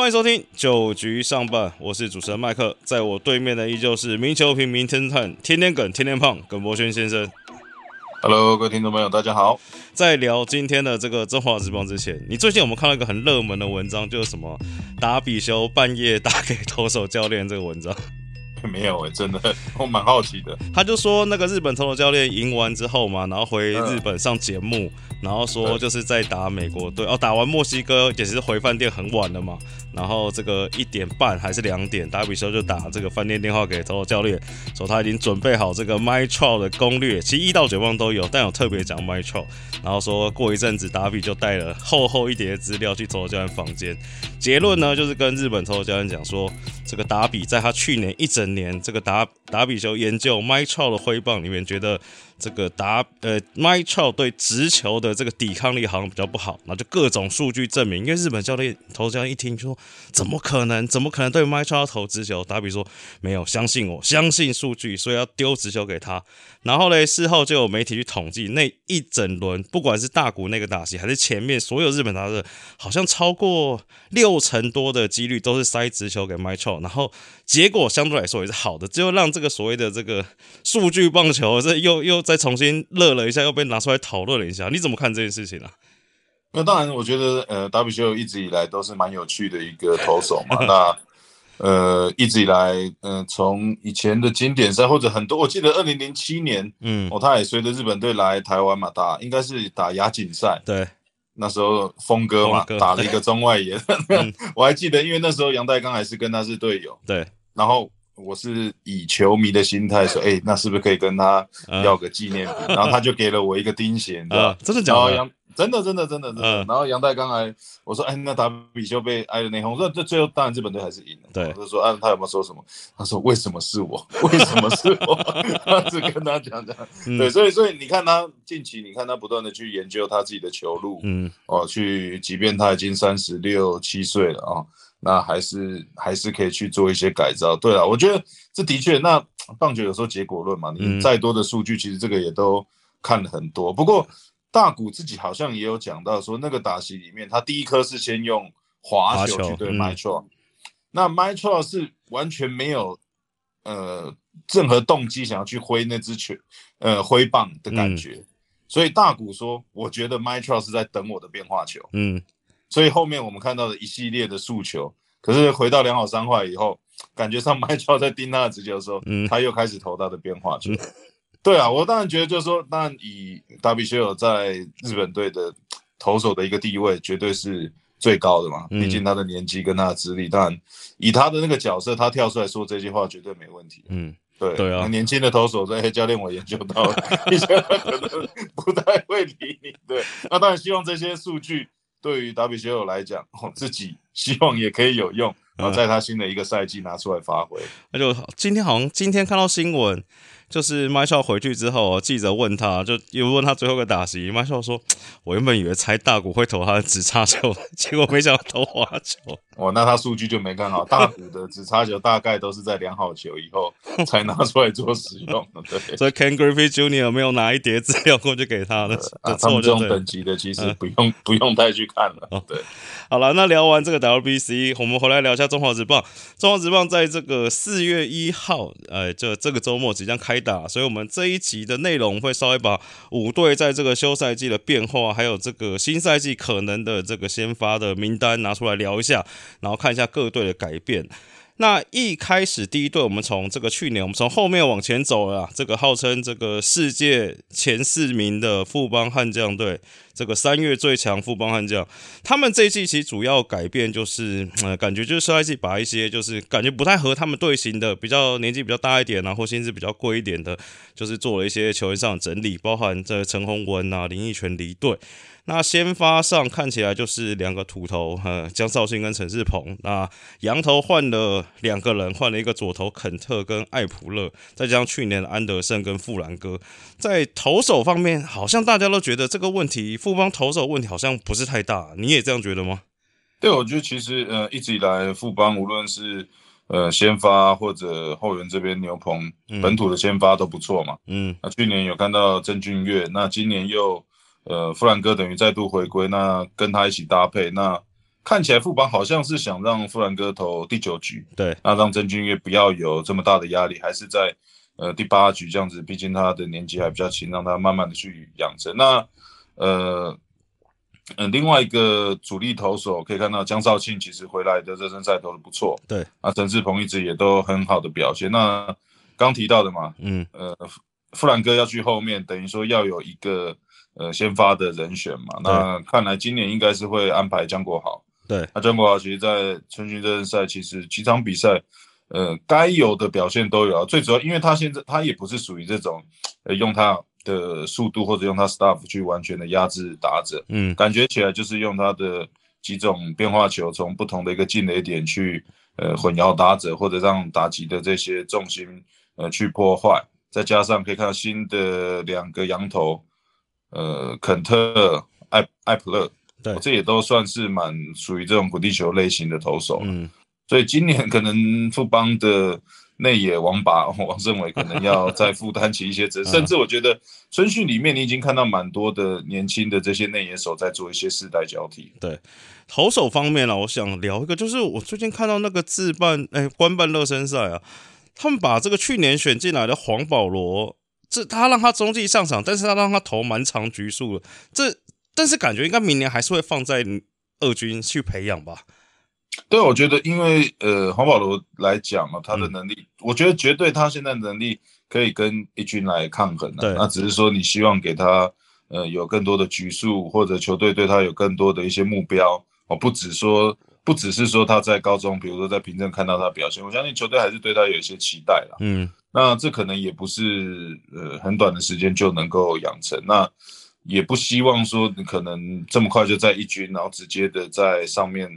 欢迎收听九局上半，我是主持人麦克，在我对面的依旧是名球评、名侦探、天天梗、天天胖耿博轩先生。Hello，各位听众朋友，大家好。在聊今天的这个中华职棒之前，你最近有没有看到一个很热门的文章，就是什么打比修半夜打给投手教练这个文章？没有哎、真的，我蛮好奇的。他就说那个日本投手教练赢完之后嘛，然后回日本上节目，然后说就是在打美国队哦，打完墨西哥也是回饭店很晚了嘛，然后这个一点半还是两点，打比修就打这个饭店电话给头头教练，说他已经准备好这个 My Trout 的攻略，其实一到九棒都有，但有特别讲 My Trout，然后说过一阵子达比就带了厚厚一叠资料去头头教练房间，结论呢就是跟日本头头教练讲说，这个达比在他去年一整年这个达达比修研究 My Trout 的挥棒里面，觉得这个达呃 My Trout 对直球的这个抵抗力好像比较不好，那就各种数据证明，因为日本教练投手教练一听就说怎么可能，怎么可能对 My Trout 投直球？打比说没有，相信我，相信数据，所以要丢直球给他。然后嘞，事后就有媒体去统计那一整轮，不管是大谷那个打戏，还是前面所有日本打的，好像超过六成多的几率都是塞直球给 m y t r o 然后结果相对来说也是好的，只有让这个所谓的这个数据棒球这又又再重新热了一下，又被拿出来讨论了一下。你怎么看这件事情啊？那当然，我觉得呃，达比修一直以来都是蛮有趣的一个投手嘛。那呃，一直以来，嗯、从以前的经典赛或者很多，我记得二零零七年嗯，哦，他也随着日本队来台湾嘛，打应该是打亚锦赛，对，那时候峰哥嘛打了一个中外野，嗯。我还记得，因为那时候杨代刚还是跟他是队友，对，然后我是以球迷的心态说，哎、那是不是可以跟他嗯要个纪念品？然后他就给了我一个钉鞋，你知道呃，真的假的？然后杨真的真的真的真的，嗯然后杨代刚来，我说，哎，那打比修被挨了内讧，说这最后当然日本队还是赢了。对我就说，啊，他有没有说什么？他说，为什么是我？为什么是我？他只跟他讲讲，嗯对，所以所以你看他近期，你看他不断的去研究他自己的球路，嗯哦，去，即便他已经三十六七岁了啊、那还是还是可以去做一些改造。对啊，我觉得这的确，那棒球有时候结果论嘛，嗯你再多的数据，其实这个也都看了很多。不过大谷自己好像也有讲到说，那个打席里面，他第一颗是先用滑滑球球去对嗯 m y t r o 那 m y t r o 是完全没有呃任何动机想要去挥那支球呃挥棒的感觉。所以大谷说，我觉得 m y t r o 是在等我的变化球。嗯所以后面我们看到的一系列的诉求，可是回到良好三坏以后，感觉上麦乔在盯他的直球的时候，嗯他又开始投他的变化球。对啊，我当然觉得就是说，当然以达比修尔在日本队的投手的一个地位，绝对是最高的嘛。嗯毕竟他的年纪跟他的资历，当然以他的那个角色，他跳出来说这句话绝对没问题。嗯，对对啊年轻的投手说：“哎，教练，我研究到了，以前他可能不太会理你。”对，那当然希望这些数据对于达比修尔来讲，我，自己 希望也可以有用，然后在他新的一个赛季拿出来发挥。那就今天好像今天看到新闻，就是麦少回去之后，记者问他，就又问他最后一个打席，麦少说：“ 我原本以为猜大谷会投他的直插球，结果没想到投滑球。哦，那他数据就没看好，大股的直插球大概都是在量好球以后 才拿出来做使用的。对，所以 Ken Griffey Jr. 没有拿一叠资料过去给他的，啊，的他们这种等级的其实不用不用太去看了。对，好了，那聊完这个 WBC，我们回来聊一下中华职棒。中华职棒在这个四月一号，呃，这这个周末即将开打，所以我们这一集的内容会稍微把五队在这个休赛季的变化，还有这个新赛季可能的这个先发的名单拿出来聊一下，然后看一下各队的改变。那一开始第一队，我们从这个去年，我们从后面往前走了，这个号称这个世界前四名的富邦悍将队，这个三月最强富邦悍将，他们这一季其实主要改变就是，呃，感觉就是上一季把一些就是感觉不太合他们队形的，比较年纪比较大一点啊，或薪资比较贵一点的，就是做了一些球员上的整理，包含这陈宏文啊、林奕泉离队。那先发上看起来就是两个土头，呃，江绍兴跟陈世鹏。那羊头换了两个人，换了一个左投肯特跟艾普勒，再加上去年的安德森跟富兰哥。在投手方面，好像大家都觉得这个问题，富邦投手问题好像不是太大，你也这样觉得吗？对，我觉得其实呃一直以来富邦无论是呃先发或者后援这边牛棚嗯本土的先发都不错嘛。嗯那去年有看到郑俊岳，那今年又呃富兰哥等于再度回归，那跟他一起搭配，那看起来富邦好像是想让富兰哥投第九局，对，那让郑俊岳不要有这么大的压力，还是在呃第八局这样子，毕竟他的年纪还比较轻，让他慢慢的去养成。那呃。嗯，另外一个主力投手可以看到江少庆其实回来的热身赛投的不错，对啊，陈志鹏一直也都很好的表现。那刚提到的嘛，嗯，呃，富兰哥要去后面，等于说要有一个呃先发的人选嘛。那看来今年应该是会安排江国豪。对，那江国豪其实，在春训热身赛其实几场比赛，呃，该有的表现都有。最主要，因为他现在他也不是属于这种，呃，用他。的速度或者用他 staff 去完全的压制打者，嗯，感觉起来就是用他的几种变化球，从不同的一个进雷点去呃混淆打者，或者让打击的这些重心呃去破坏，再加上可以看到新的两个羊头，呃肯特艾艾普勒，对，这也都算是蛮属于这种滚地球类型的投手，嗯，所以今年可能富邦的。内野王把 王胜伟可能要再负担起一些责任，甚至我觉得春训里面你已经看到蛮多的年轻的这些内野手在做一些世代交替。对，投手方面呢，我想聊一个，就是我最近看到那个自办哎官办热身赛啊，他们把这个去年选进来的黄保罗，这他让他中继上场，但是他让他投蛮长局数了，这但是感觉应该明年还是会放在二军去培养吧。对，我觉得，因为呃，黄保罗来讲啊，他的能力，我觉得绝对他现在能力可以跟一军来抗衡的。那只是说你希望给他呃有更多的局数，或者球队对他有更多的一些目标哦，不只说不只是说他在高中，比如说在平镇看到他表现，我相信球队还是对他有一些期待了。嗯，那这可能也不是呃很短的时间就能够养成，那也不希望说你可能这么快就在一军，然后直接的在上面。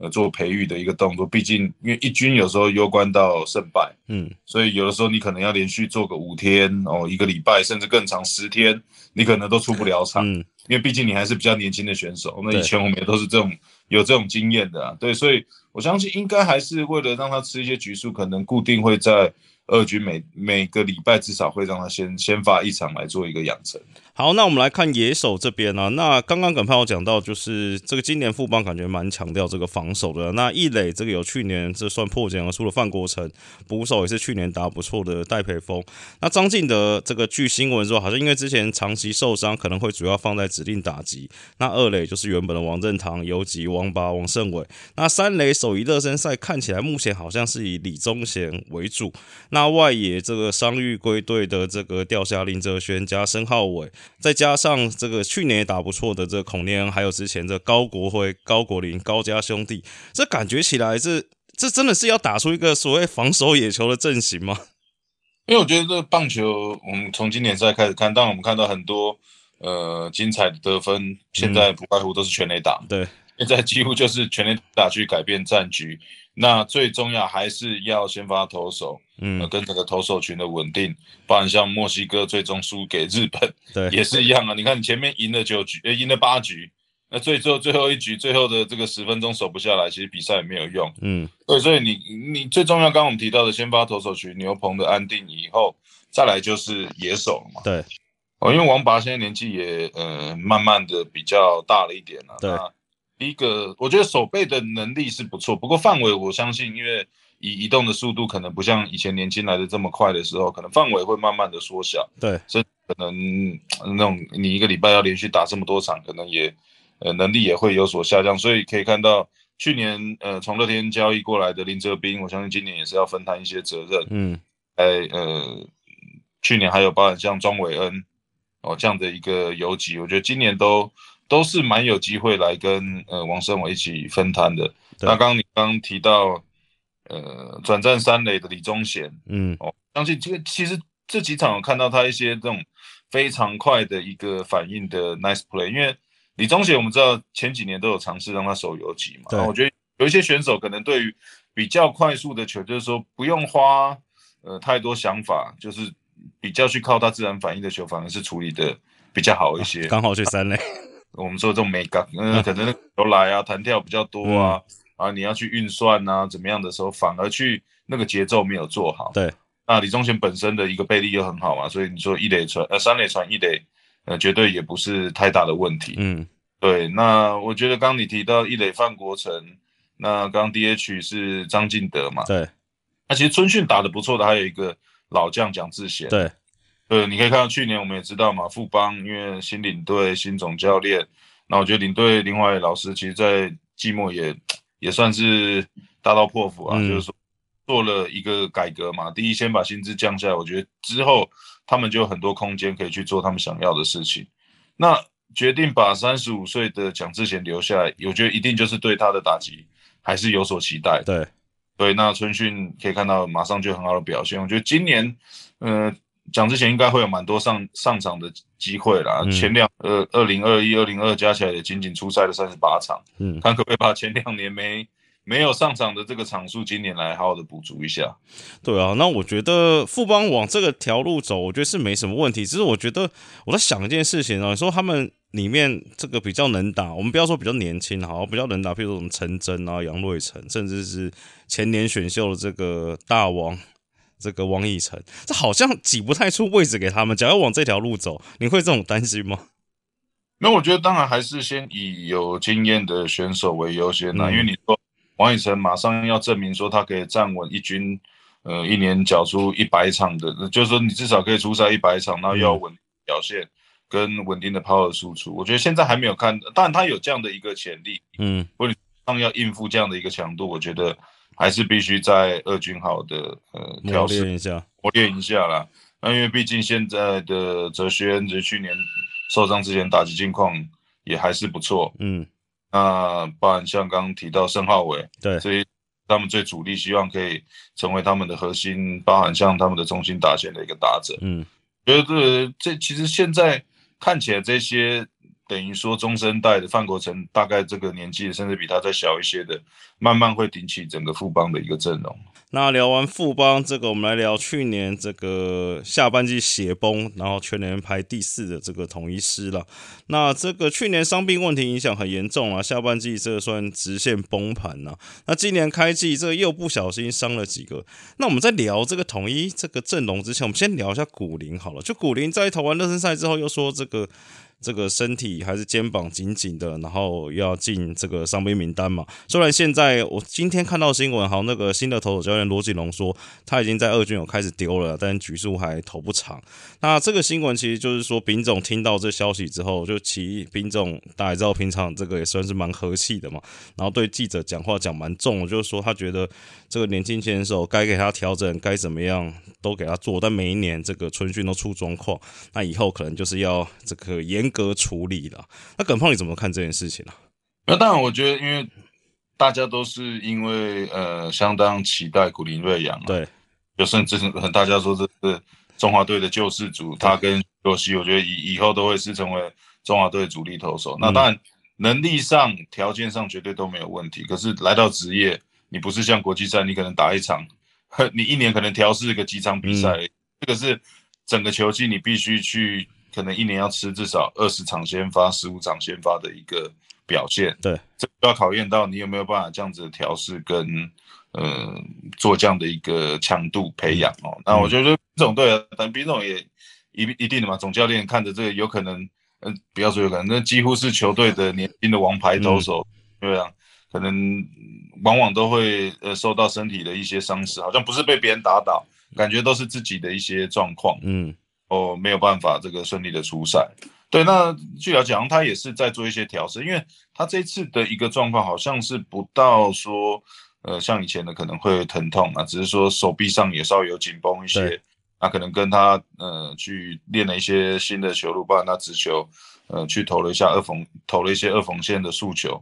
呃，做培育的一个动作，毕竟因为一军有时候攸关到胜败，嗯，所以有的时候你可能要连续做个五天哦，一个礼拜甚至更长十天，你可能都出不了场，嗯，因为毕竟你还是比较年轻的选手。那以前我们也都是这种有这种经验的，对，所以我相信应该还是为了让他吃一些局数，可能固定会在。二局每每个礼拜至少会让他先先发一场来做一个养成。好，那我们来看野手这边呢。那刚刚耿朋友讲到，就是这个今年富邦感觉蛮强调这个防守的。那一垒这个有去年这算破茧而出的范国成，捕手也是去年打不错的戴培峰。那张晋德这个据新闻说，好像因为之前长期受伤，可能会主要放在指定打击。那二垒就是原本的王振堂、游击、王八、王胜伟。那三垒首一热身赛看起来目前好像是以李宗贤为主。那那外野这个伤愈归队的这个掉下林哲轩加申浩伟，再加上这个去年也打不错的这个孔令恩，还有之前的高国辉、高国林、高家兄弟，这感觉起来这这真的是要打出一个所谓防守野球的阵型吗？因为我觉得这棒球，我们从今年赛开始看，当然我们看到很多呃精彩的得分，现在不外乎都是全垒打，对，现在几乎就是全垒打去改变战局。那最重要还是要先发投手，嗯，跟这个投手群的稳定，不然像墨西哥最终输给日本，对，也是一样啊。你看你前面赢了九局，呃，赢了八局，那最后最后一局最后的这个十分钟守不下来，其实比赛也没有用，嗯，对，所以你你最重要，刚刚我们提到的先发投手群牛棚的安定以后，再来就是野手嘛，对，哦，因为王拔现在年纪也呃慢慢的比较大了一点了，对。第一个，我觉得守备的能力是不错，不过范围我相信，因为以移动的速度可能不像以前年轻来的这么快的时候，可能范围会慢慢的缩小。对，所以可能那种你一个礼拜要连续打这么多场，可能也呃能力也会有所下降。所以可以看到，去年呃从乐天交易过来的林哲斌，我相信今年也是要分担一些责任。嗯，哎呃，去年还有包含像庄伟恩哦这样的一个游击，我觉得今年都。都是蛮有机会来跟呃王胜伟一起分摊的。那刚刚你刚提到呃转战三垒的李宗贤，嗯，哦，相信这个其实这几场有看到他一些这种非常快的一个反应的 nice play。因为李宗贤我们知道前几年都有尝试让他守游击嘛，我觉得有一些选手可能对于比较快速的球，就是说不用花呃太多想法，就是比较去靠他自然反应的球，反而是处理的比较好一些。刚好去三垒。我们说这种美感，嗯，可能由来啊，弹跳比较多啊，啊，你要去运算啊，怎么样的时候，反而去那个节奏没有做好。对，那李宗贤本身的一个背力又很好嘛，所以你说一垒传呃三垒传一垒，呃，绝对也不是太大的问题。嗯，对，那我觉得刚你提到一垒范国成，那刚 DH 是张进德嘛？对。那其实春训打的不错的还有一个老将蒋志贤。对。呃，你可以看到去年我们也知道嘛，富邦因为新领队、新总教练，那我觉得领队林怀老师其实在季末也也算是大刀破斧啊，就是说做了一个改革嘛。第一，先把薪资降下来，我觉得之后他们就有很多空间可以去做他们想要的事情。那决定把三十五岁的蒋志贤留下来，我觉得一定就是对他的打击还是有所期待。对，对，那春训可以看到马上就很好的表现。我觉得今年，呃，蒋志贤应该会有蛮多上上场的机会啦。前两呃二零二一、二零二加起来也仅仅出赛了三十八场，嗯，看可不可以把前两年没。没有上场的这个场数，今年来好好的补足一下。对啊，那我觉得富邦往这个条路走，我觉得是没什么问题。只是我觉得我在想一件事情啊，你说他们里面这个比较能打，我们不要说比较年轻，好，比较能打，譬如说什么陈真啊、杨瑞成，甚至是前年选秀的这个大王这个王以诚，这好像挤不太出位置给他们。假如往这条路走，你会这种担心吗？那我觉得当然还是先以有经验的选手为优先啦，因为你说。王以诚马上要证明说他可以站稳一军，呃，一年缴出一百场的，就是说你至少可以出赛一百场，然后要稳表现跟稳定的 power 输出。我觉得现在还没有看，当然他有这样的一个潜力，嗯，或者上要应付这样的一个强度，我觉得还是必须在二军好的呃调试一下，磨练一下啦。那因为毕竟现在的哲轩，其去年受伤之前打击境况也还是不错，嗯。那包含像刚刚提到申浩伟，对，所以他们最主力希望可以成为他们的核心，包含像他们的中心打线的一个打者，嗯，觉得这这其实现在看起来这些。等于说中生代的范国成，大概这个年纪，甚至比他再小一些的，慢慢会顶起整个富邦的一个阵容。那聊完富邦这个，我们来聊去年这个下半季血崩，然后全年排第四的这个统一师了。那这个去年伤病问题影响很严重啊，下半季这算直线崩盘呐。那今年开季这又不小心伤了几个。那我们在聊这个统一这个阵容之前，我们先聊一下古林好了。就古林在投完热身赛之后，又说这个。这个身体还是肩膀紧紧的，然后要进这个伤兵名单嘛。虽然现在我今天看到新闻，好像那个新的投手教练罗锦龙说他已经在二军有开始丢了，但局数还投不长。那这个新闻其实就是说，丙总听到这消息之后，就其丙总大家知道，平常这个也算是蛮和气的嘛。然后对记者讲话讲蛮重，就是说他觉得这个年轻选手该给他调整，该怎么样都给他做，但每一年这个春训都出状况，那以后可能就是要这个严。格处理了，那耿胖你怎么看这件事情呢？那当然，我觉得因为大家都是因为呃相当期待古林瑞阳，对，就甚至大家说这是中华队的救世主，他跟洛西，我觉得以以后都会是成为中华队主力投手。那当然能力上、条件上绝对都没有问题。可是来到职业，你不是像国际赛，你可能打一场，你一年可能调试个几场比赛，这个是整个球季你必须去。可能一年要吃至少二十场先发、十五场先发的一个表现，对，这要考验到你有没有办法这样子调试跟呃做这样的一个强度培养哦。那我觉得这种对啊，但兵总也一一定的嘛，总教练看着这个有可能，嗯，不要说有可能，那几乎是球队的年轻的王牌投手，对啊，可能往往都会呃受到身体的一些伤势，好像不是被别人打倒，感觉都是自己的一些状况，嗯。哦，没有办法这个顺利的出赛。对，那据了解，他也是在做一些调试，因为他这次的一个状况好像是不到说，呃，像以前的可能会疼痛啊，只是说手臂上也稍微有紧绷一些。那可能跟他呃去练了一些新的球路，包括他直球，呃，去投了一下二缝，投了一些二缝线的速球，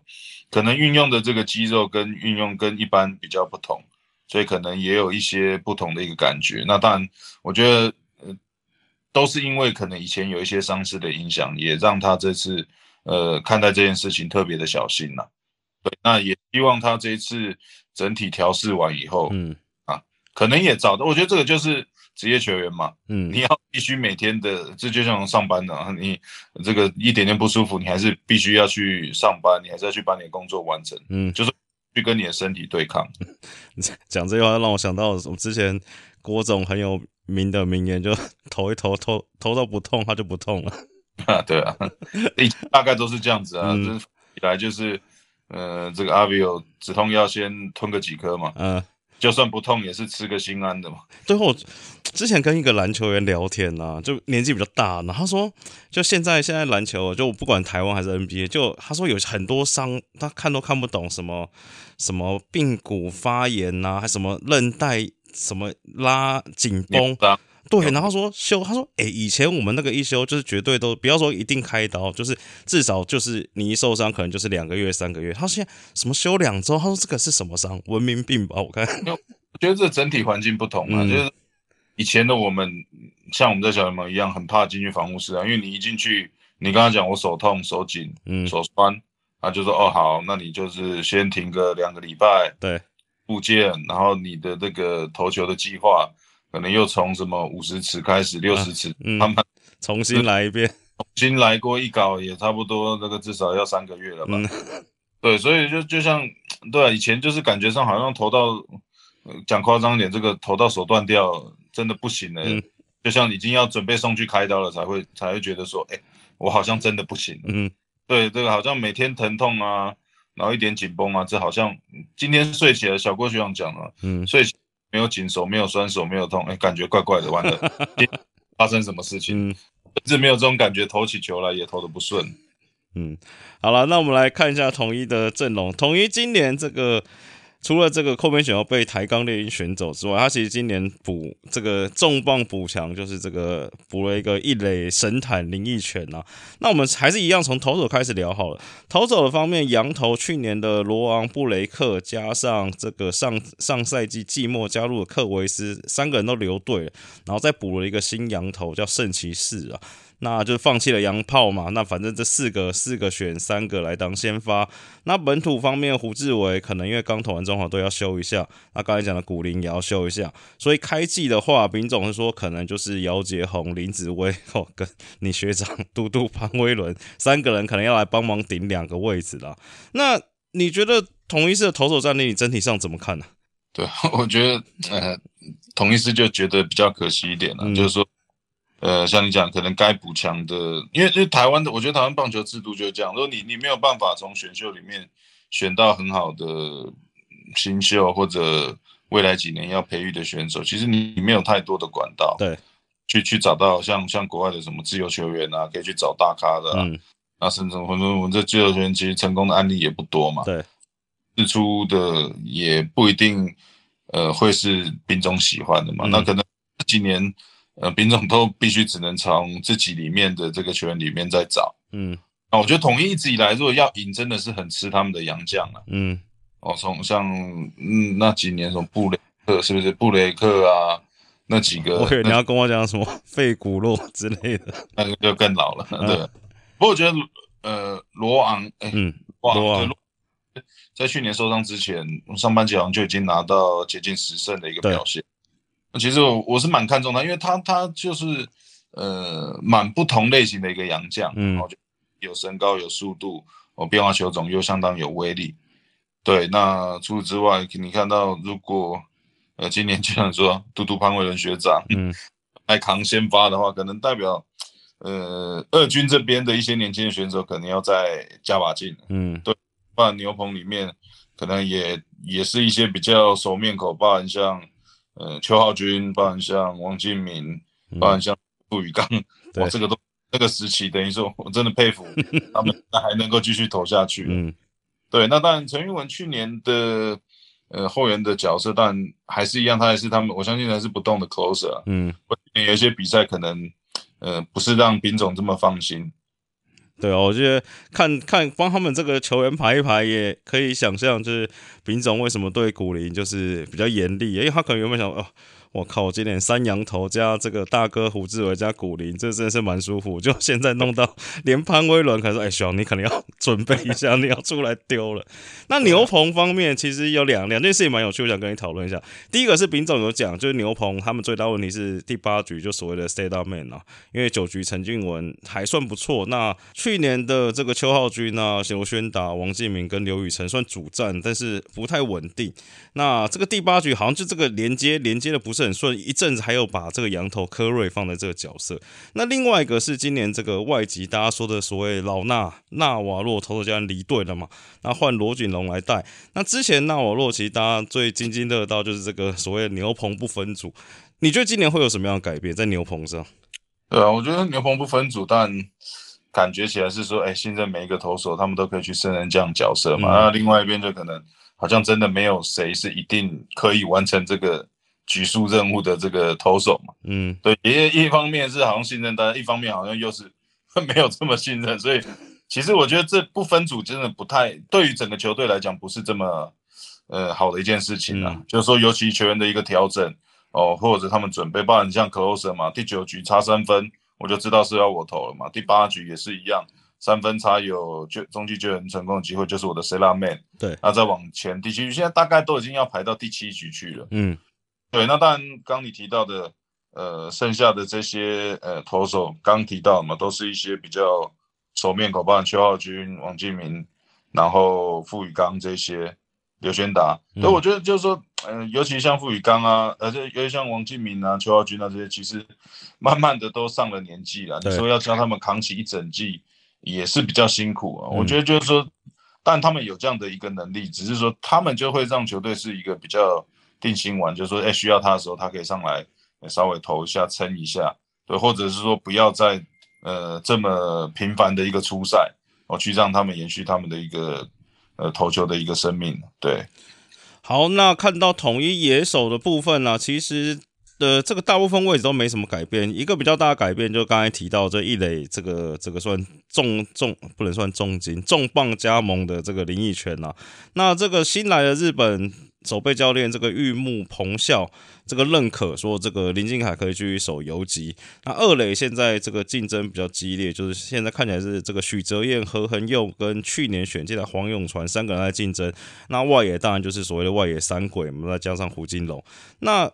可能运用的这个肌肉跟运用跟一般比较不同，所以可能也有一些不同的一个感觉。那当然，我觉得。都是因为可能以前有一些伤势的影响，也让他这次呃看待这件事情特别的小心呐。对，那也希望他这一次整体调试完以后，嗯啊，可能也找到。我觉得这个就是职业球员嘛，嗯，你要必须每天的，这就像上班的，你这个一点点不舒服，你还是必须要去上班，你还是要去把你的工作完成，嗯，就是去跟你的身体对抗。讲这句话让我想到我之前郭总很有。名的名言就 投一投投投到不痛，他就不痛了。啊，对啊，大概都是这样子啊，来就是，呃，这个阿比有止痛药先吞个几颗嘛，嗯，就算不痛也是吃个心安的嘛。最后之前跟一个篮球员聊天呐、就年纪比较大，然后他说，就现在现在篮球，就不管台湾还是 NBA，就他说有很多伤，他看都看不懂，什么什么髌骨发炎呐、还什么韧带什么拉紧绷，对，然后说修，他说，诶，以前我们那个一修就是绝对都不要说一定开刀，就是至少就是你一受伤可能就是两个月、三个月。他说现在什么休两周，他说这个是什么伤？文明病吧？我看，我觉得这整体环境不同啊，嗯就是以前的我们，像我们在小联盟一样，很怕进去防护室啊，因为你一进去，你刚刚讲我手痛、手紧、嗯，手酸，他就说哦好，那你就是先停个两个礼拜对，复健，然后你的这个投球的计划，可能又从什么五十尺开始，六十尺，嗯慢慢重新来一遍。重新来过一搞，也差不多那个至少要三个月了吧？嗯对，所以就就像对啊，以前就是感觉上好像投到，呃讲夸张一点，这个投到手断掉，真的不行了。嗯就像已经要准备送去开刀了，才会才会觉得说，哎、我好像真的不行。嗯对，这个好像每天疼痛啊，然后一点紧绷啊，这好像今天睡起来，小郭学长讲了，嗯睡起没有紧手，没有酸手，没有痛，哎、感觉怪怪的，完了，发生什么事情？嗯甚至没有这种感觉，投起球来也投的不顺。嗯，好了，那我们来看一下统一的阵容。统一今年这个除了这个扣边选要被台钢猎鹰选走之外，他其实今年补这个重磅补强，就是这个补了一个一垒神坦林奕泉啊。那我们还是一样从投手开始聊好了。投手的方面，羊头去年的罗昂布雷克，加上这个上上赛季季末加入的克维斯，三个人都留队了，然后再补了一个新羊头叫圣骑士啊。那就放弃了洋炮嘛，那反正这四个四个选三个来当先发。那本土方面，胡志伟可能因为刚投完中华队要休一下，那刚才讲的古林也要休一下，所以开季的话，丙总是说可能就是姚杰宏、林子威 哦，跟你学长嘟嘟潘威伦三个人可能要来帮忙顶两个位置啦。那你觉得同一师的投手战力，你整体上怎么看呢、对，我觉得呃，同一师就觉得比较可惜一点了，嗯就是说，呃，像你讲，可能该补强的，因为因为台湾的，我觉得台湾棒球制度就是这样，如果你你没有办法从选秀里面选到很好的新秀或者未来几年要培育的选手，其实你你没有太多的管道，对，去去找到像像国外的什么自由球员啊，可以去找大咖的、啊，嗯，那甚至我们我们这自由球员其实成功的案例也不多嘛，对，日出的也不一定，呃，会是兵总喜欢的嘛。嗯那可能这几年，呃，兵种都必须只能从自己里面的这个球员里面再找。嗯那我觉得统一一直以来，如果要赢，真的是很吃他们的洋将啊。嗯哦，从像嗯那几年什么布雷克是不是布雷克啊，那几个，我以为你要跟我讲什么费古洛之类的。那个就更老了。嗯对，不过我觉得呃罗昂，哎、罗昂在去年受伤之前，上半季好像就已经拿到接近十胜的一个表现。那其实我我是蛮看重他，因为他他就是呃蛮不同类型的一个洋将，嗯然后就有身高有速度，哦变化球种又相当有威力。对，那除此之外，你看到如果呃今年就像说嘟嘟潘伟伦学长嗯 来扛先发的话，可能代表呃二军这边的一些年轻的选手可能要再加把劲。嗯对不然牛棚里面可能也也是一些比较熟面孔，包含像呃邱浩军，包含像王敬明，嗯包含像杜宇刚，对哇，这个都那个时期，等于说我真的佩服 他们还能够继续投下去。嗯对，那当然陈玉文去年的呃后援的角色，当然还是一样，他还是他们，我相信还是不动的 closer 啊。嗯，有一些比赛可能呃不是让兵总这么放心。对啊，我觉得看看帮他们这个球员排一排，也可以想象，就是丙总为什么对古林就是比较严厉，因为他可能原本想，哦，我靠，我今天三羊头加这个大哥胡志伟加古林，这真的是蛮舒服。就现在弄到连潘威伦，可能说，哎，小你可能要准备一下，你要出来丢了。那牛棚方面，其实有两两件事情蛮有趣，我想跟你讨论一下。第一个是丙总有讲，就是牛棚他们最大问题是第八局就所谓的 stay down man 啊，因为九局陈俊文还算不错。那去去年的这个邱浩军啊、刘轩达、王敬明跟刘宇辰算主战，但是不太稳定。那这个第八局好像就这个连接连接的不是很顺，一阵子还有把这个羊头科瑞放在这个角色。那另外一个是今年这个外籍大家说的所谓老纳纳瓦洛投手教练离队了嘛？那换罗锦龙来带。那之前纳瓦洛其实大家最津津乐道就是这个所谓牛棚不分组。你觉得今年会有什么样的改变在牛棚上？对啊，我觉得牛棚不分组，但感觉起来是说，哎，现在每一个投手他们都可以去胜任这样角色嘛。那另外一边就可能好像真的没有谁是一定可以完成这个举数任务的这个投手嘛。嗯，对，一一方面是好像信任大家，一方面好像又是 没有这么信任，所以其实我觉得这不分组真的不太对于整个球队来讲不是这么呃好的一件事情啊。就是说，尤其球员的一个调整哦，或者他们准备，包含像 closer 嘛，第九局差三分。我就知道是要我投了嘛。第八局也是一样，三分差有就中继救援成功的机会，就是我的 Cela Man。对，那再往前第七局，现在大概都已经要排到第七局去了。嗯，对。那当然，刚你提到的，呃，剩下的这些呃投手，刚提到嘛，都是一些比较熟面孔，包括邱浩军、王敬明，然后傅宇刚这些。刘轩达，所以我觉得就是说，嗯，尤其像傅宇刚啊，而且尤其像王敬明啊、邱浩军啊这些，其实慢慢的都上了年纪了。你说要教他们扛起一整季，也是比较辛苦啊。我觉得就是说，但他们有这样的一个能力，只是说他们就会让球队是一个比较定心丸，就是说，哎，需要他的时候，他可以上来稍微投一下、撑一下，对，或者是说不要再呃这么频繁的一个出赛，我去让他们延续他们的一个。呃，投球的一个生命，对。好，那看到统一野手的部分呢，其实的这个大部分位置都没什么改变。一个比较大的改变，就刚才提到这一垒，这个这个算重重不能算重金重磅加盟的这个林奕泉呐。那这个新来的日本。守备教练这个玉木鹏孝这个认可说，这个林敬凯可以去守游击。那二垒现在这个竞争比较激烈，就是现在看起来是这个许哲彦、何恒佑跟去年选进的黄永传三个人在竞争。那外野当然就是所谓的外野三鬼我们，再加上胡金龙。那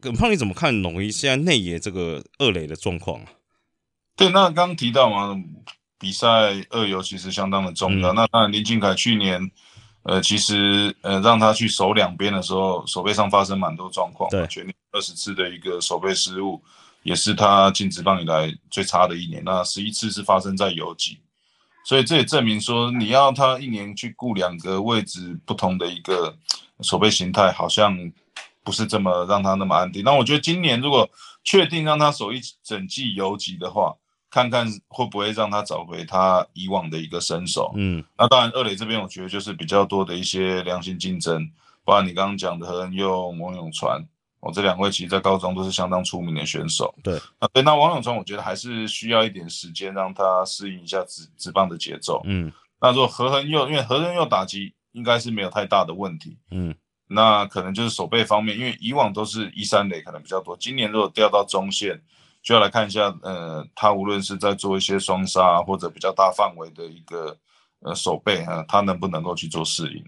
耿胖你怎么看龙一现在内野这个二垒的状况啊？对，那刚提到嘛，比赛二游其实相当的重要。那当然林敬凯去年。呃，其实呃，让他去守两边的时候，守备上发生蛮多状况。对，全年二十次的一个守备失误，也是他进职棒以来最差的一年。那十一次是发生在游击，所以这也证明说，你要他一年去顾两个位置不同的一个守备形态，好像不是这么让他那么安定。那我觉得今年如果确定让他守一整季游击的话，看看会不会让他找回他以往的一个身手。嗯，那当然二垒这边我觉得就是比较多的一些良性竞争，包括你刚刚讲的何恩佑、王永传，哦，这两位其实在高中都是相当出名的选手。对，啊对，那王永传我觉得还是需要一点时间让他适应一下直直棒的节奏。嗯，那如果何恩佑，因为何恩佑打击应该是没有太大的问题。嗯，那可能就是手背方面，因为以往都是一三垒可能比较多，今年如果掉到中线。就要来看一下，呃，他无论是在做一些双杀或者比较大范围的一个呃手背啊，他能不能够去做适应？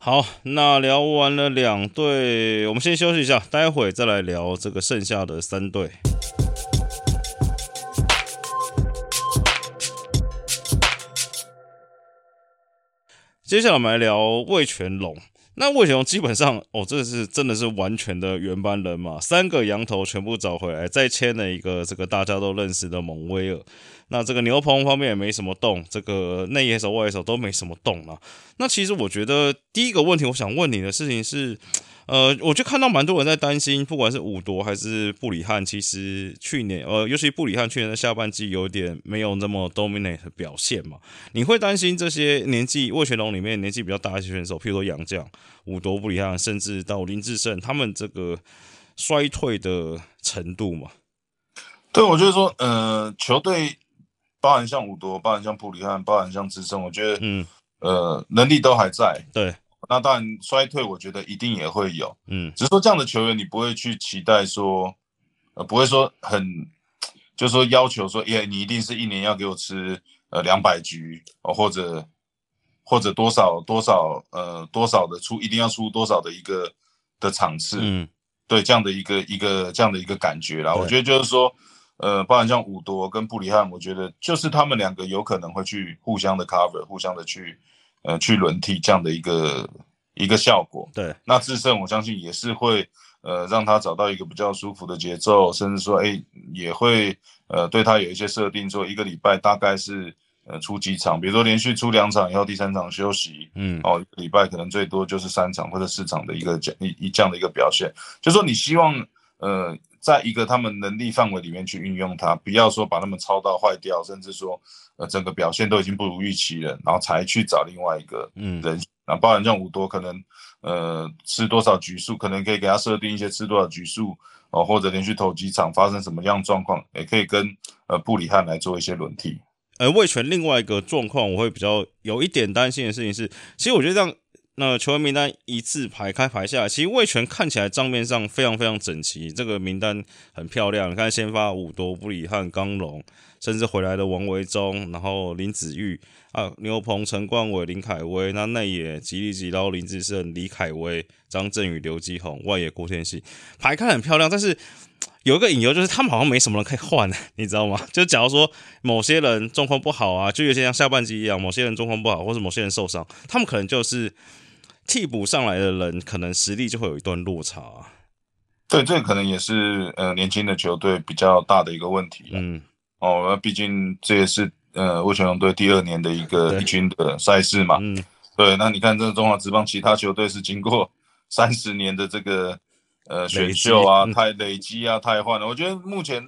好，那聊完了两队，我们先休息一下，待会再来聊这个剩下的三队。接下来我们来聊魏全龙。那魏雄基本上，哦，这是真的是完全的原班人马，三个羊头全部找回来，再签了一个这个大家都认识的蒙威尔。那这个牛棚方面也没什么动，这个内野手、外野手都没什么动了。那其实我觉得第一个问题，我想问你的事情是。呃，我就看到蛮多人在担心，不管是武夺还是布里汉，其实去年，呃，尤其布里汉去年的下半季有点没有那么 dominate 的表现嘛。你会担心这些年纪魏全龙里面年纪比较大一些选手，譬如说杨绛、武夺、布里汉，甚至到林志胜，他们这个衰退的程度嘛？对，我觉得说，呃，球队包含像武夺，包含像布里汉，包含像志胜，我觉得，嗯，呃，能力都还在。对。那当然衰退，我觉得一定也会有，嗯，只是说这样的球员，你不会去期待说，呃，不会说很，就是说要求说，耶，你一定是一年要给我吃呃两百局哦，或者或者多少多少呃多少的出，一定要出多少的一个的场次，嗯，对，这样的一个一个这样的一个感觉啦。我觉得就是说，呃，包含像武多跟布里汉，我觉得就是他们两个有可能会去互相的 cover，互相的去呃去轮替这样的一个一个效果。对，那智胜我相信也是会呃让他找到一个比较舒服的节奏，甚至说哎也会呃对他有一些设定，说一个礼拜大概是。呃，出几场，比如说连续出两场以后，第三场休息，嗯，哦，一个礼拜可能最多就是三场或者四场的一个这一一这样的一个表现，就说你希望，呃，在一个他们能力范围里面去运用它，不要说把他们操到坏掉，甚至说，呃，整个表现都已经不如预期了，然后才去找另外一个嗯人，那包含像五多可能，呃，吃多少局数，可能可以给他设定一些吃多少局数，哦，或者连续投几场发生什么样状况，也可以跟呃布里汉来做一些轮替。而魏权另外一个状况，我会比较有一点担心的事情是，其实我觉得这样，那球员名单一字排开排下来，其实魏权看起来账面上非常非常整齐，这个名单很漂亮。你看先发五多布里汉、刚龙，甚至回来的王维忠，然后林子玉啊、牛鹏、陈冠伟、林凯威，那内野吉利吉捞、林志胜、李凯威、张振宇、刘基宏，外野郭天信，排开很漂亮，但是。有一个隐忧就是他们好像没什么人可以换，你知道吗？就假如说某些人状况不好啊，就有些像下半季一样，某些人状况不好，或者某些人受伤，他们可能就是替补上来的人，可能实力就会有一段落差。对，这可能也是呃年轻的球队比较大的一个问题。嗯，哦，那毕竟这也是呃魏全龙队第二年的一个一军的赛事嘛。嗯，对，那你看这个中华职棒其他球队是经过 三十年的这个。呃，选秀啊，太累积啊，太换了。我觉得目前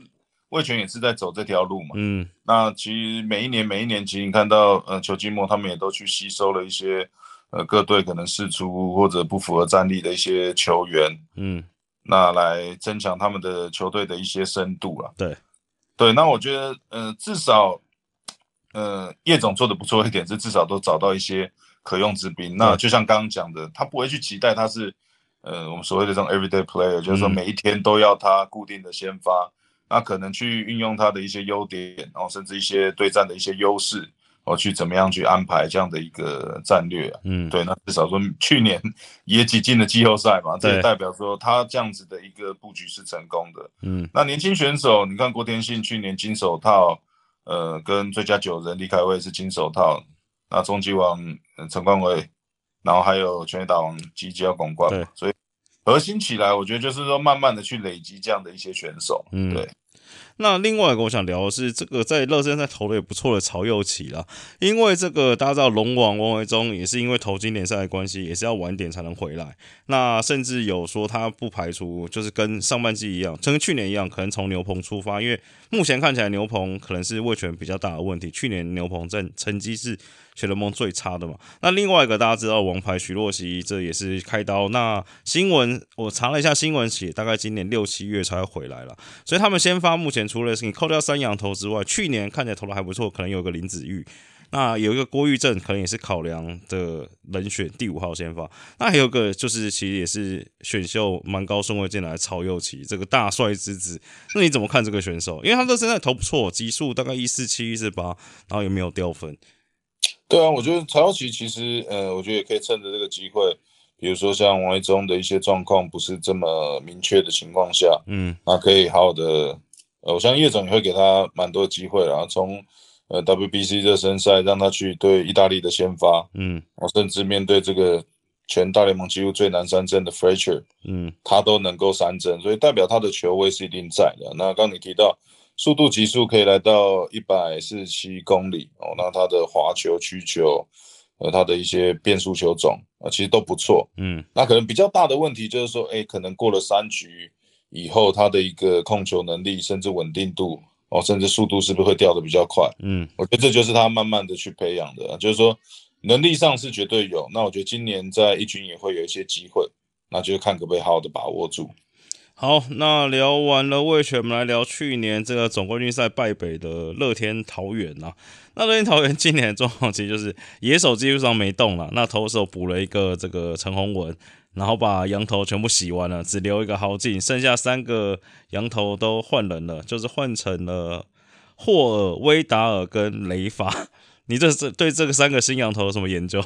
魏权也是在走这条路嘛。嗯，那其实每一年每一年，其实你看到呃，球季末他们也都去吸收了一些呃各队可能试出或者不符合战力的一些球员。嗯，那来增强他们的球队的一些深度了。对，对，那我觉得呃，至少呃叶总做的不错一点是至少都找到一些可用之兵。那就像刚刚讲的，他不会去期待他是。呃，我们所谓的这种 everyday player，就是说每一天都要他固定的先发，那可能去运用他的一些优点，然后甚至一些对战的一些优势，哦，去怎么样去安排这样的一个战略啊？嗯，对，那至少说去年 也挤进了季后赛嘛，这也代表说他这样子的一个布局是成功的。嗯，那年轻选手，你看郭天信去年金手套，呃，跟最佳九人李凯威是金手套，那终极王陈冠伟。然后还有全垒打王吉吉要拱冠，对，所以核心起来，我觉得就是说慢慢的去累积这样的一些选手，嗯，对。那另外一个我想聊的是，这个在热身赛投的也不错的曹佑启了，因为这个大家知道龙王王维忠也是因为投经典赛的关系，也是要晚点才能回来。那甚至有说他不排除就是跟上半季一样，跟去年一样，可能从牛棚出发，因为目前看起来牛棚可能是位权比较大的问题。去年牛棚在成绩是全联盟最差的嘛。那另外一个大家知道王牌徐若曦，这也是开刀。那新闻我查了一下新闻写，大概今年六七月才回来了。所以他们先发目前。除了是你扣掉三羊头之外，去年看起来投的还不错，可能有个林子玉，那有一个郭玉正，可能也是考量的人选第五号先发。那还有个就是其实也是选秀蛮高顺位进来曹佑奇，这个大帅之子。那你怎么看这个选手？因为他这现在投不错，基数大概一四七一四八，然后也没有掉分。对啊，我觉得曹耀奇其实呃，我觉得也可以趁着这个机会。比如说像王一中的一些状况不是这么明确的情况下，嗯，那可以好好的。呃，我相信叶总也会给他蛮多机会，然后从呃 WBC 热身赛让他去对意大利的先发，嗯，我甚至面对这个全大联盟几乎最难三振的 Fraser，嗯，他都能够三振，所以代表他的球威是一定在的。那刚你提到速度极速可以来到一百四十七公里哦，那他的滑球、曲球，呃，他的一些变速球种啊，其实都不错，嗯，那可能比较大的问题就是说，哎，可能过了三局。以后他的一个控球能力，甚至稳定度哦，甚至速度是不是会掉的比较快？嗯，我觉得这就是他慢慢的去培养的，就是说能力上是绝对有。那我觉得今年在一军也会有一些机会，那就看可不可以好好的把握住。好，那聊完了魏权，我们来聊去年这个总冠军赛败北的乐天桃园呐。那乐天桃园今年的状况其实就是野手基本上没动了，那投手补了一个这个陈宏文。然后把羊头全部洗完了，只留一个豪进，剩下三个羊头都换人了，就是换成了霍尔、威达尔跟雷法。你这是对这个三个新羊头有什么研究？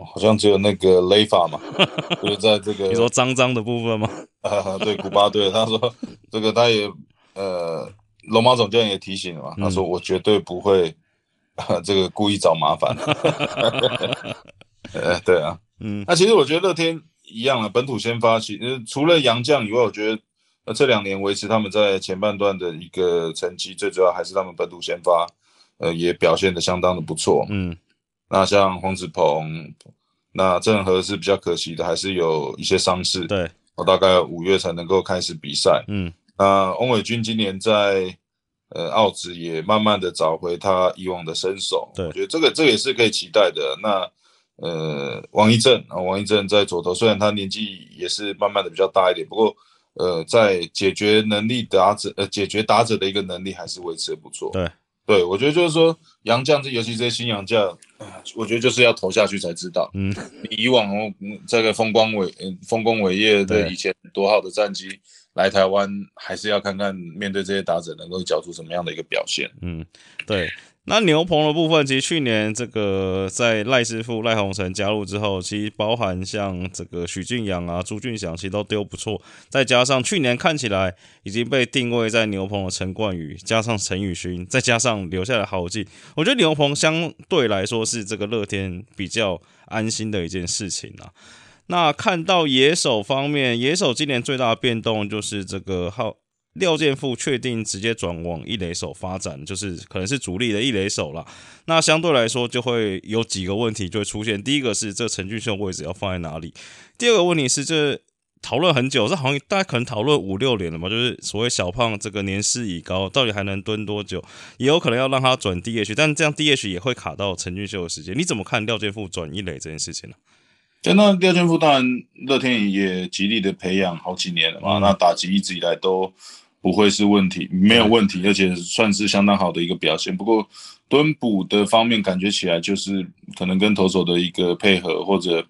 哦，好像只有那个雷法嘛，就是在这个你说脏脏的部分吗？对，古巴队，他说 这个他也呃龙马总教练也提醒了嘛，他说我绝对不会这个故意找麻烦。呃，对啊，嗯，那其实我觉得乐天一样啊，本土先发，其实除了杨将以外，我觉得呃这两年维持他们在前半段的一个成绩，最主要还是他们本土先发，呃，也表现的相当的不错。嗯，那像黄子鹏，那郑和是比较可惜的，还是有一些伤势。对，我大概五月才能够开始比赛。嗯，那翁伟军今年在呃澳职也慢慢的找回他以往的身手。对，我觉得这个这个也是可以期待的。那呃，王一正啊，王一正在左投，虽然他年纪也是慢慢的比较大一点，不过呃，在解决能力打者，呃，解决打者的一个能力还是维持的不错。对，对我觉得就是说，杨将这尤其这些新洋将，我觉得就是要投下去才知道。嗯，以往哦，这个风光伟，丰功伟业的以前多好的战绩，来台湾还是要看看面对这些打者能够缴出什么样的一个表现。嗯，对。那牛棚的部分，其实去年这个在赖师傅赖鸿成加入之后，其实包含像这个许俊阳啊、朱俊祥，其实都丢不错。再加上去年看起来已经被定位在牛棚的陈冠宇，加上陈宇勋，再加上留下来豪记，我觉得牛棚相对来说是这个乐天比较安心的一件事情啊。那看到野手方面，野手今年最大的变动就是这个号。廖健富确定直接转往一垒手发展，就是可能是主力的一垒手了。那相对来说就会有几个问题就会出现。第一个是这陈俊秀位置要放在哪里？第二个问题是这讨论很久，这好像大家可能讨论五六年了嘛，就是所谓小胖这个年事已高，到底还能蹲多久？也有可能要让他转 DH，但这样 DH 也会卡到陈俊秀的时间。你怎么看廖健富转一垒这件事情呢？那廖健富当然乐天也极力的培养好几年了嘛，那打击一直以来都。不会是问题，没有问题，而且算是相当好的一个表现。不过蹲补的方面，感觉起来就是可能跟投手的一个配合，或者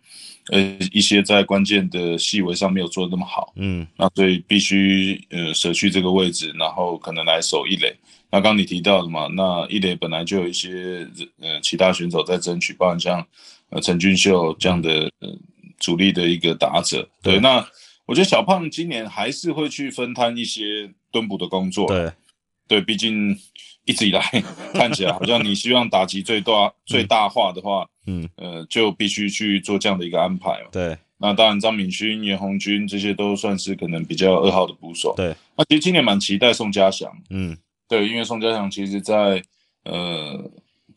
呃一些在关键的细微上没有做的那么好。嗯，那所以必须呃舍去这个位置，然后可能来守一垒。那刚你提到的嘛，那一垒本来就有一些呃其他选手在争取，包含像呃陈俊秀这样的呃主力的一个打者。对，那我觉得小胖今年还是会去分摊一些。蹲补的工作，对，对，毕竟一直以来 看起来好像你希望打击最大最大化的话，嗯，呃，就必须去做这样的一个安排对，那当然张敏勋、严红军这些都算是可能比较二号的捕手。对，那其实今年蛮期待宋家祥，嗯，对，因为宋家祥其实在呃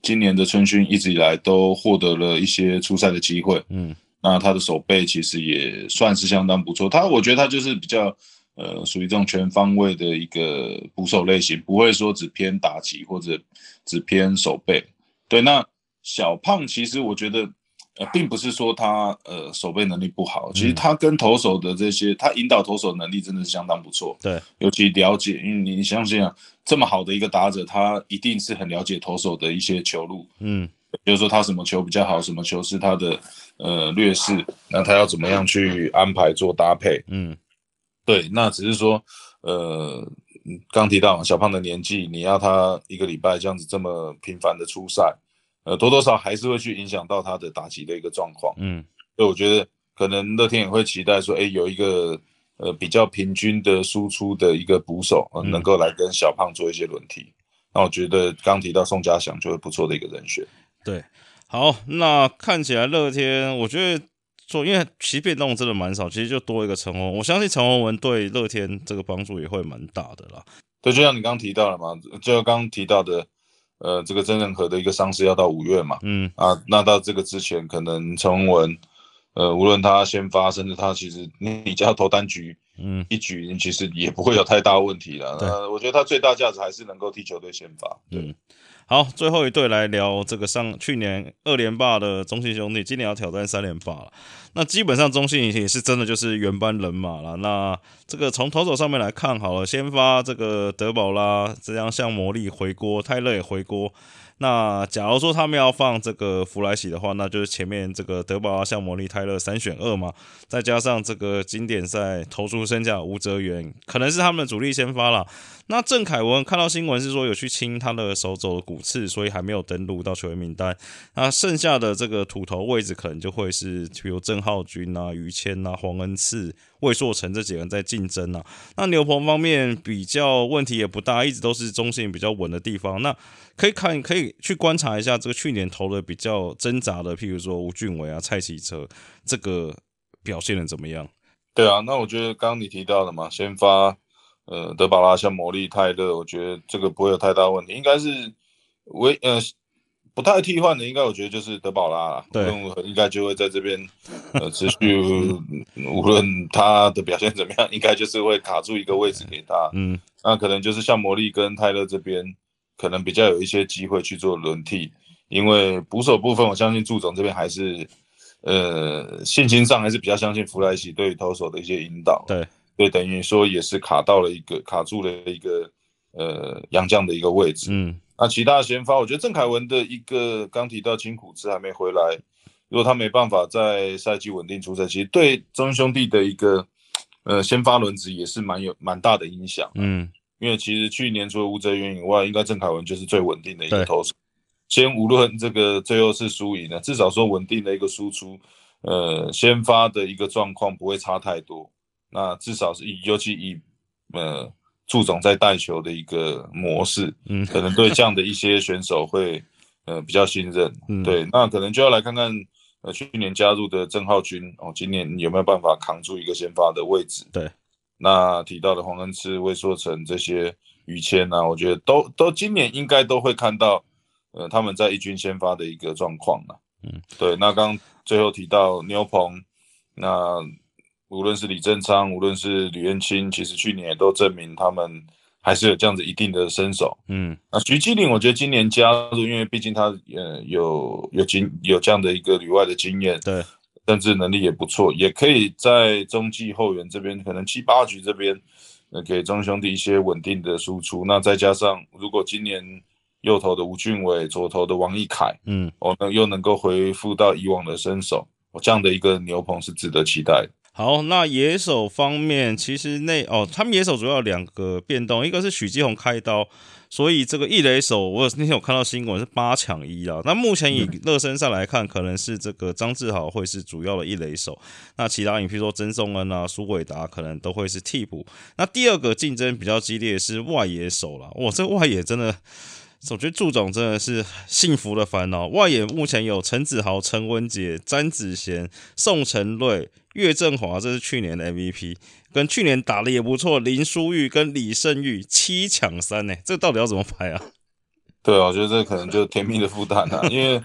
今年的春训一直以来都获得了一些出赛的机会，嗯，那他的手背其实也算是相当不错。他我觉得他就是比较。呃，属于这种全方位的一个捕手类型，不会说只偏打击或者只偏手背。对，那小胖其实我觉得，呃，并不是说他呃守备能力不好，其实他跟投手的这些，他引导投手能力真的是相当不错。对，尤其了解，因为你相信啊，这么好的一个打者，他一定是很了解投手的一些球路。嗯，比如说他什么球比较好，什么球是他的呃劣势，那他要怎么样去安排做搭配？嗯。对，那只是说，呃，刚提到小胖的年纪，你要他一个礼拜这样子这么频繁的出赛，呃，多多少还是会去影响到他的打击的一个状况。嗯，所以我觉得可能乐天也会期待说，哎，有一个呃比较平均的输出的一个捕手，能够来跟小胖做一些轮替。那我觉得刚提到宋家祥就会不错的一个人选。对，好，那看起来乐天，我觉得。说，因为其实变动真的蛮少，其实就多一个陈宏，我相信陈宏文对乐天这个帮助也会蛮大的啦。对，就像你刚刚提到了嘛，就刚刚提到的，呃，这个曾仁和的一个伤势要到五月嘛，嗯啊，那到这个之前，可能陈宏文，呃，无论他先发，甚至他其实你只要投单局，嗯，一局其实也不会有太大问题了。呃，我觉得他最大价值还是能够替球队先发，对。好，最后一对来聊这个上去年二连霸的中信兄弟，今年要挑战三连霸了。那基本上中信也是真的就是原班人马了。那这个从投手上面来看，好了，先发这个德保拉这样像魔力回锅，泰勒也回锅。那假如说他们要放这个弗莱喜的话，那就是前面这个德保拉、像魔力泰勒三选二嘛，再加上这个经典赛投出身价吴哲源，可能是他们的主力先发了。那郑凯文看到新闻是说有去清他的手肘的骨刺，所以还没有登录到球员名单。那剩下的这个土头位置可能就会是比如郑浩君啊、于谦啊、黄恩赐、魏硕成这几个人在竞争啊。那牛棚方面比较问题也不大，一直都是中性比较稳的地方。那可以看，可以去观察一下这个去年投的比较挣扎的，譬如说吴俊伟啊、蔡启哲，这个表现的怎么样？对啊，那我觉得刚刚你提到的嘛，先发呃德保拉像魔力泰勒，我觉得这个不会有太大问题，应该是唯呃不太替换的，应该我觉得就是德保拉了，对，应该就会在这边呃持续，无论他的表现怎么样，应该就是会卡住一个位置给他，嗯，那可能就是像魔力跟泰勒这边。可能比较有一些机会去做轮替，因为捕手部分，我相信祝总这边还是，呃，信心上还是比较相信弗莱西对于投手的一些引导。对，对，等于说也是卡到了一个卡住了一个呃杨将的一个位置。嗯，那其他先发，我觉得郑凯文的一个刚提到金苦之还没回来，如果他没办法在赛季稳定出赛，其实对中兄弟的一个呃先发轮值也是蛮有蛮大的影响。嗯。因为其实去年除了吴哲源以外，应该郑凯文就是最稳定的一个投手。先无论这个最后是输赢呢，至少说稳定的一个输出，呃，先发的一个状况不会差太多。那至少是以，尤其以呃祝总在带球的一个模式，嗯，可能对这样的一些选手会呃比较信任。对，那可能就要来看看呃去年加入的郑浩君哦，今年有没有办法扛住一个先发的位置？对。那提到的黄恩赐、魏硕成这些于谦呢，我觉得都都今年应该都会看到，呃，他们在一军先发的一个状况了。嗯，对。那刚最后提到牛棚，那无论是李正昌，无论是吕彦青，其实去年也都证明他们还是有这样子一定的身手。嗯，那徐基林，我觉得今年加入，因为毕竟他呃有有经有这样的一个旅外的经验。对。甚至能力也不错，也可以在中继后援这边，可能七八局这边，呃，给中兄弟一些稳定的输出。那再加上，如果今年右投的吴俊伟，左投的王义凯，嗯，我们又能够恢复到以往的身手，我这样的一个牛棚是值得期待的。好，那野手方面，其实那哦，他们野手主要两个变动，一个是许继宏开刀，所以这个一垒手，我那天有看到新闻是八抢一啊。那目前以热身上来看，可能是这个张志豪会是主要的一垒手，那其他你譬如说曾颂恩啊、苏伟达可能都会是替补。那第二个竞争比较激烈是外野手了，哇，这外野真的。我觉得祝总真的是幸福的烦恼。外野目前有陈子豪、陈文杰、詹子贤、宋承瑞、岳振华，这是去年的 MVP，跟去年打的也不错林书玉跟李胜玉七抢三呢，这到底要怎么排啊？对啊，我觉得这可能就是甜蜜的负担啊，因为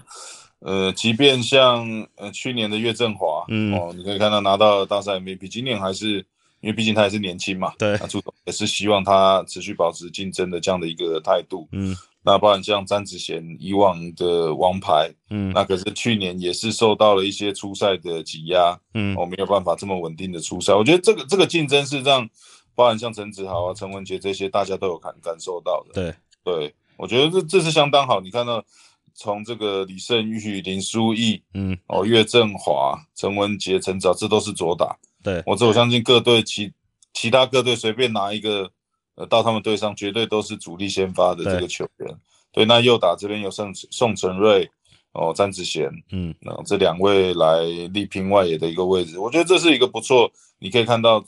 呃，即便像呃去年的岳振华，嗯哦，你可以看到拿到大赛 MVP，今年还是因为毕竟他还是年轻嘛，对，那祝总也是希望他持续保持竞争的这样的一个态度，嗯。那包含像詹子贤以往的王牌，嗯，那可是去年也是受到了一些初赛的挤压，嗯，我没有办法这么稳定的出赛。我觉得这个这个竞争是让，包含像陈子豪啊、陈文杰这些大家都有感感受到的。对对，我觉得这这是相当好。你看到从这个李胜玉、林书义，嗯，哦，岳振华、陈文杰、陈早，这都是左打。对我这我相信各队其其他各队随便拿一个。呃，到他们队上绝对都是主力先发的这个球员。对，那右打这边有宋宋承瑞，哦，詹子贤，嗯，那这两位来力拼外野的一个位置，我觉得这是一个不错。你可以看到，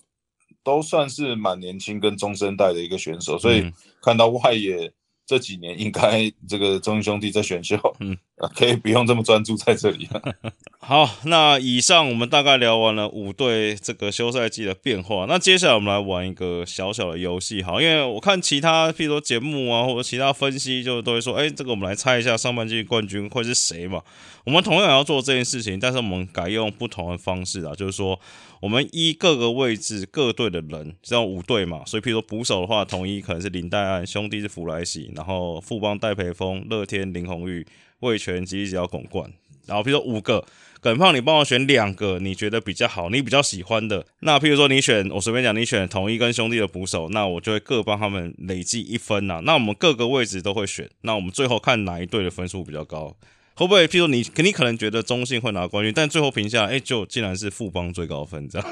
都算是蛮年轻跟中生代的一个选手，所以看到外野。这几年应该这个中英兄弟在选秀，嗯，可以不用这么专注在这里。好，那以上我们大概聊完了五队这个休赛季的变化，那接下来我们来玩一个小小的游戏，好，因为我看其他譬如说节目啊或者其他分析，就都会说，哎，这个我们来猜一下上半季冠军会是谁嘛？我们同样要做这件事情，但是我们改用不同的方式啊，就是说。我们依各个位置各队的人，这样五队嘛，所以譬如说捕手的话，统一可能是林黛安，兄弟是弗莱喜，然后富邦戴培峰，乐天林红玉，魏权吉吉要巩冠，然后比如说五个，耿胖你帮我选两个你觉得比较好，你比较喜欢的。那譬如说你选，我随便讲，你选统一跟兄弟的捕手，那我就会各帮他们累计一分呐。那我们各个位置都会选，那我们最后看哪一队的分数比较高。会不会？譬如你，你可能觉得中信会拿冠军，但最后评下，哎，就竟然是富邦最高分这样。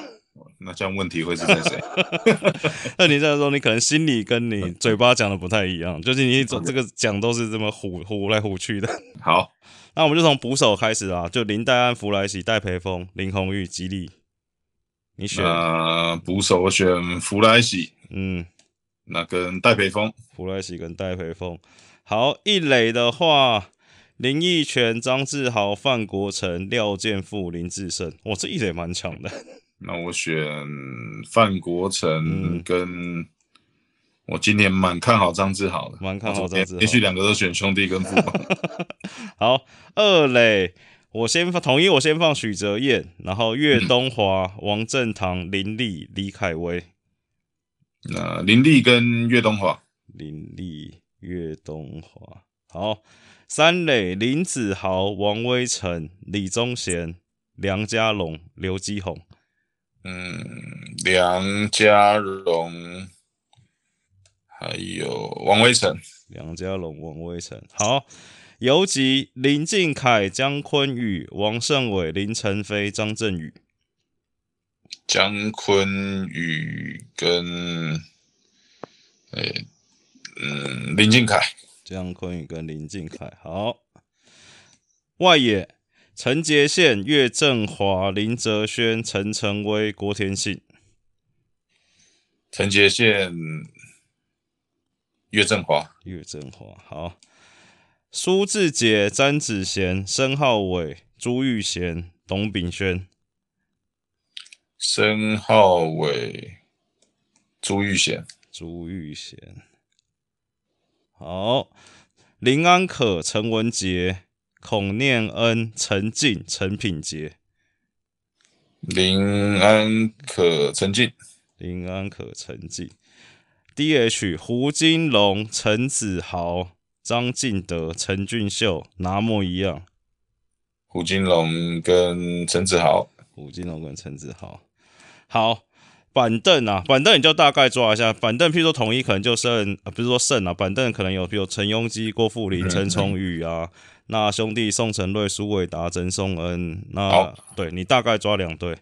那这样问题会是在谁？那你这样说，你可能心里跟你嘴巴讲的不太一样，就是你这这个讲都是这么唬唬来唬去的。好，那我们就从捕手开始啊，就林黛安、弗莱喜、戴培峰、林红玉、吉利，你选？呃，捕手我选弗莱喜，嗯，那跟戴培峰，弗莱喜跟戴培峰。好，一垒的话。林奕泉、张志豪、范国成、廖健富、林志胜，哇，这一垒蛮强的。那我选范国成，跟我今年蛮看好张志豪的，蛮看好张志豪。连续两个都选兄弟跟富 邦。好，二垒我先放统一，我先放许哲彦，然后岳东华、王振堂、林立、李凯威。那林立跟岳东华，林立、岳东华，好。三垒林子豪、王威成、李宗贤、梁家龙、刘基宏。嗯，梁家荣还有王威成。梁家荣、王威成。好，游击林敬凯、姜坤宇、王胜伟、林晨飞、张振宇。姜坤宇跟，诶，嗯，林敬凯。姜坤宇跟林敬凯好，外野陈杰宪、岳振华、林哲轩、陈晨威、郭天信。陈杰宪、岳振华、岳振华好，苏志杰、詹子贤、申浩伟、朱玉贤、董炳轩。申浩伟、朱玉贤、朱玉贤。好，林安可、陈文杰、孔念恩、陈静、陈品杰。林安可、陈静、林安可、陈静。D H 胡金龙、陈子豪、张敬德、陈俊秀，拿模一样。胡金龙跟陈子豪，胡金龙跟陈子豪。好。板凳啊，板凳你就大概抓一下。板凳，譬如说统一可能就剩，不是说剩啊，板凳可能有，比如陈庸基、郭富林、陈崇宇啊。那兄弟宋承瑞、苏伟达、曾颂恩。那对你大概抓两队。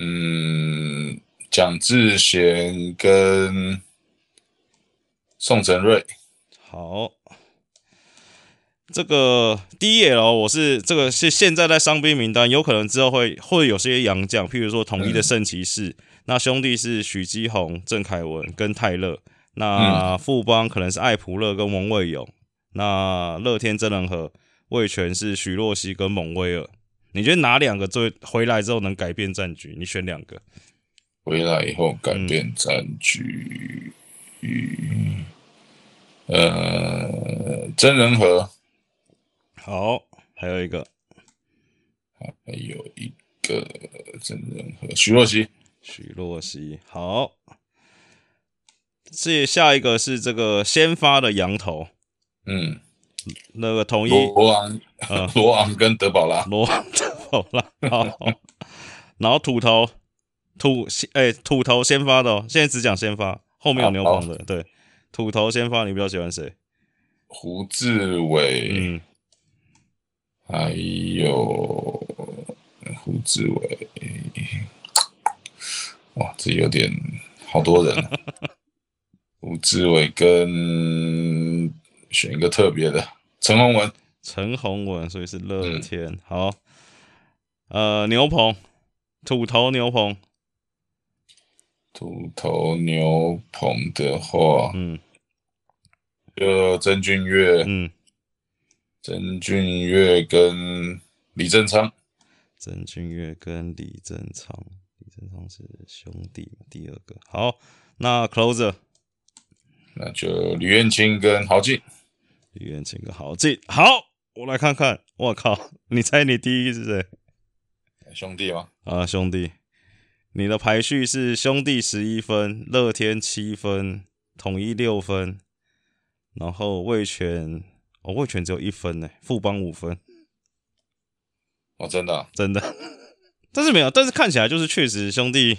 嗯，蒋志贤跟宋承瑞。好，这个 DL 我是这个是现在在伤兵名单，有可能之后会会有些洋将，譬如说统一的圣骑士。那兄弟是许基宏、郑凯文跟泰勒，那富邦可能是艾普勒跟蒙卫勇，那乐天真人和魏权是许若曦跟蒙威尔。你觉得哪两个最回来之后能改变战局？你选两个。回来以后改变战局，呃，真人和。好，还有一个，还有一个真人和许洛西。许洛西好，这下一个是这个先发的羊头，嗯，那个统一罗昂，呃，罗昂跟德保拉，罗昂德保拉好，然后土头土哎土头先发的，哦现在只讲先发，后面有牛棚的，对，土头先发，你比较喜欢谁？胡志伟，嗯，还有胡志伟。哇，这有点好多人。吴志伟跟选一个特别的，陈宏文。陈宏文，所以是乐天。好，呃，牛棚，土头牛棚。土头牛棚的话，嗯，就曾俊岳，嗯，曾俊岳跟李正昌。曾俊岳跟李正昌。是兄弟第二个好，那 closer，那就吕彦青跟郝进，吕彦青跟郝进，好，我来看看，我靠，你猜你第一是谁？兄弟吗？啊，兄弟，你的排序是兄弟十一分，乐天七分，统一六分，然后魏权，哦，魏权只有一分呢，富邦五分。哦，真的真的。但是没有，但是看起来就是确实兄弟。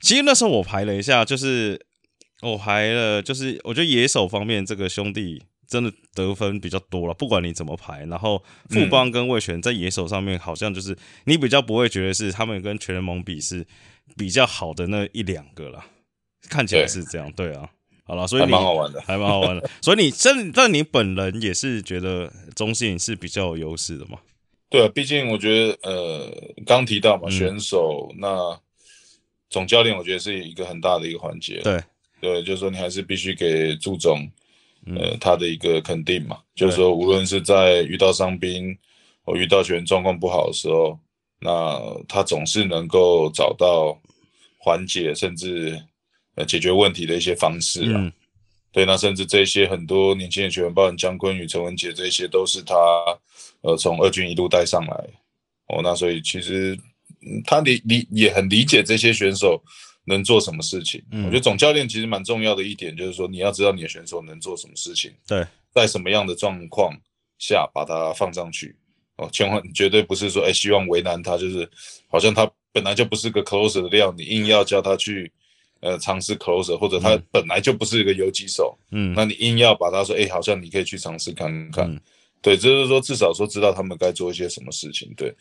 其实那时候我排了一下，就是我排了，就是我觉得野手方面这个兄弟真的得分比较多了，不管你怎么排。然后富邦跟魏权在野手上面好像就是你比较不会觉得是他们跟全联盟比是比较好的那一两个了，看起来是这样，对啊。好了，所以还蛮好玩的，还蛮好玩的。所以你真，但你本人也是觉得中信是比较有优势的嘛？对啊，毕竟我觉得，呃，刚提到嘛，选手那总教练，我觉得是一个很大的一个环节。对，对，就是说你还是必须给朱总，呃，他的一个肯定嘛。就是说，无论是在遇到伤兵或遇到球员状况不好的时候，那他总是能够找到缓解，甚至。呃，解决问题的一些方式啊，对，那甚至这些很多年轻的球员，包括姜昆宇、陈文杰，这些都是他呃从二军一路带上来哦。那所以其实他理理也很理解这些选手能做什么事情。嗯我觉得总教练其实蛮重要的一点就是说，你要知道你的选手能做什么事情，对，在什么样的状况下把他放上去哦，千万绝对不是说哎希望为难他，就是好像他本来就不是个 closer 的料，你硬要叫他去。呃，尝试 closer，或者他本来就不是一个游击手，嗯，那你硬要把他说，哎，好像你可以去尝试看看，对，就是说至少说知道他们该做一些什么事情，对。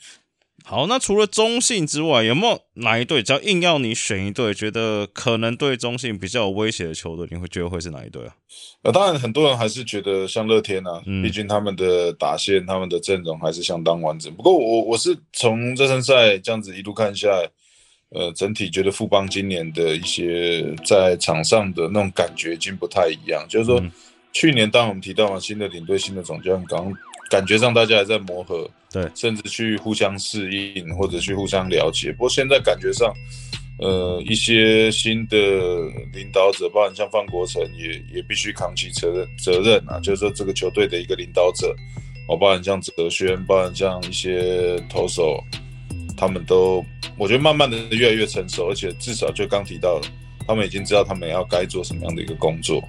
好，那除了中信之外，有没有哪一队？只要硬要你选一队，觉得可能对中信比较有威胁的球队，你会觉得会是哪一队啊？呃，当然很多人还是觉得像乐天啊，毕竟他们的打线、他们的阵容还是相当完整。不过我我是从热身赛这样子一路看下来。呃，整体觉得富邦今年的一些在场上的那种感觉已经不太一样。就是说，去年当我们提到了新的领队、新的总教练，刚感觉上大家还在磨合，对，甚至去互相适应或者去互相了解。不过现在感觉上，呃，一些新的领导者，包括像范国成，也也必须扛起责任责任啊。就是说，这个球队的一个领导者，哦，包含像哲轩，包含像一些投手。他们都，我觉得慢慢的越来越成熟，而且至少就刚提到，他们已经知道他们要该做什么样的一个工作。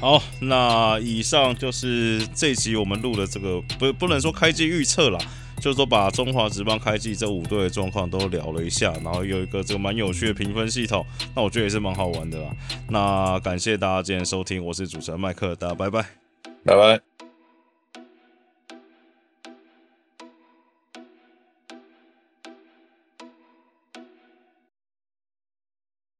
好，那以上就是这集我们录的这个，不不能说开机预测啦，就是说把中华职棒开季这五队的状况都聊了一下，然后有一个这个蛮有趣的评分系统，那我觉得也是蛮好玩的啦。那感谢大家今天收听，我是主持人麦克，大家拜拜，拜拜。